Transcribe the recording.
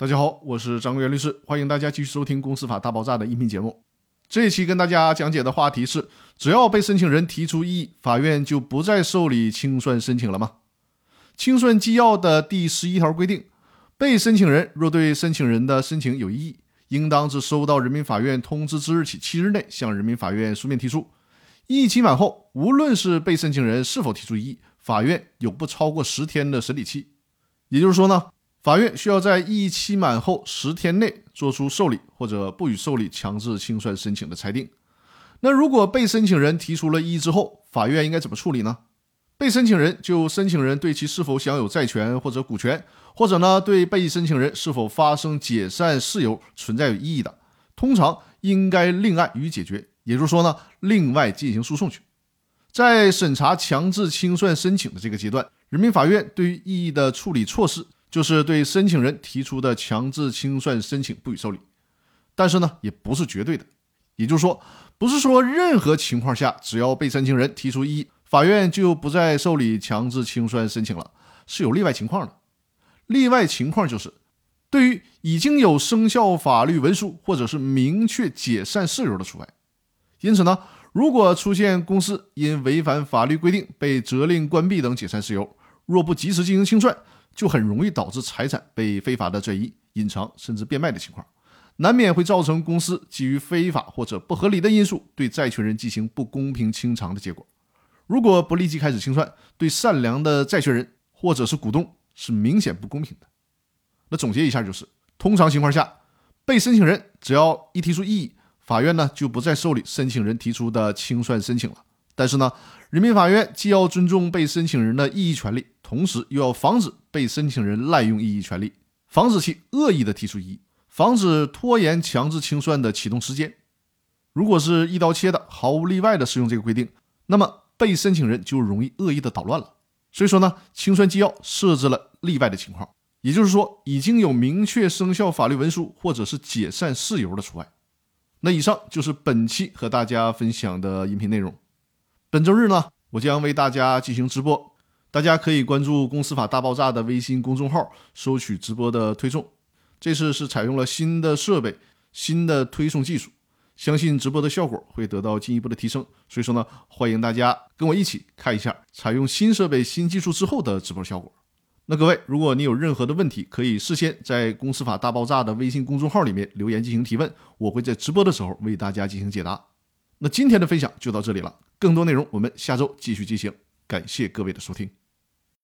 大家好，我是张国元律师，欢迎大家继续收听《公司法大爆炸》的音频节目。这一期跟大家讲解的话题是：只要被申请人提出异议，法院就不再受理清算申请了吗？清算纪要的第十一条规定，被申请人若对申请人的申请有异议，应当自收到人民法院通知之日起七日内向人民法院书面提出。异议期满后，无论是被申请人是否提出异议，法院有不超过十天的审理期。也就是说呢？法院需要在异议期满后十天内作出受理或者不予受理强制清算申请的裁定。那如果被申请人提出了异议之后，法院应该怎么处理呢？被申请人就申请人对其是否享有债权或者股权，或者呢对被申请人是否发生解散事由存在有异议的，通常应该另案予以解决。也就是说呢，另外进行诉讼去。在审查强制清算申请的这个阶段，人民法院对于异议的处理措施。就是对申请人提出的强制清算申请不予受理，但是呢，也不是绝对的，也就是说，不是说任何情况下只要被申请人提出异议，法院就不再受理强制清算申请了，是有例外情况的。例外情况就是，对于已经有生效法律文书或者是明确解散事由的除外。因此呢，如果出现公司因违反法律规定被责令关闭等解散事由，若不及时进行清算，就很容易导致财产被非法的转移、隐藏甚至变卖的情况，难免会造成公司基于非法或者不合理的因素对债权人进行不公平清偿的结果。如果不立即开始清算，对善良的债权人或者是股东是明显不公平的。那总结一下就是，通常情况下，被申请人只要一提出异议，法院呢就不再受理申请人提出的清算申请了。但是呢，人民法院既要尊重被申请人的异议权利，同时又要防止被申请人滥用异议权利，防止其恶意的提出异议，防止拖延强制清算的启动时间。如果是一刀切的，毫无例外的适用这个规定，那么被申请人就容易恶意的捣乱了。所以说呢，清算纪要设置了例外的情况，也就是说已经有明确生效法律文书或者是解散事由的除外。那以上就是本期和大家分享的音频内容。本周日呢，我将为大家进行直播，大家可以关注“公司法大爆炸”的微信公众号，收取直播的推送。这次是采用了新的设备、新的推送技术，相信直播的效果会得到进一步的提升。所以说呢，欢迎大家跟我一起看一下采用新设备、新技术之后的直播效果。那各位，如果你有任何的问题，可以事先在“公司法大爆炸”的微信公众号里面留言进行提问，我会在直播的时候为大家进行解答。那今天的分享就到这里了。更多内容，我们下周继续进行。感谢各位的收听。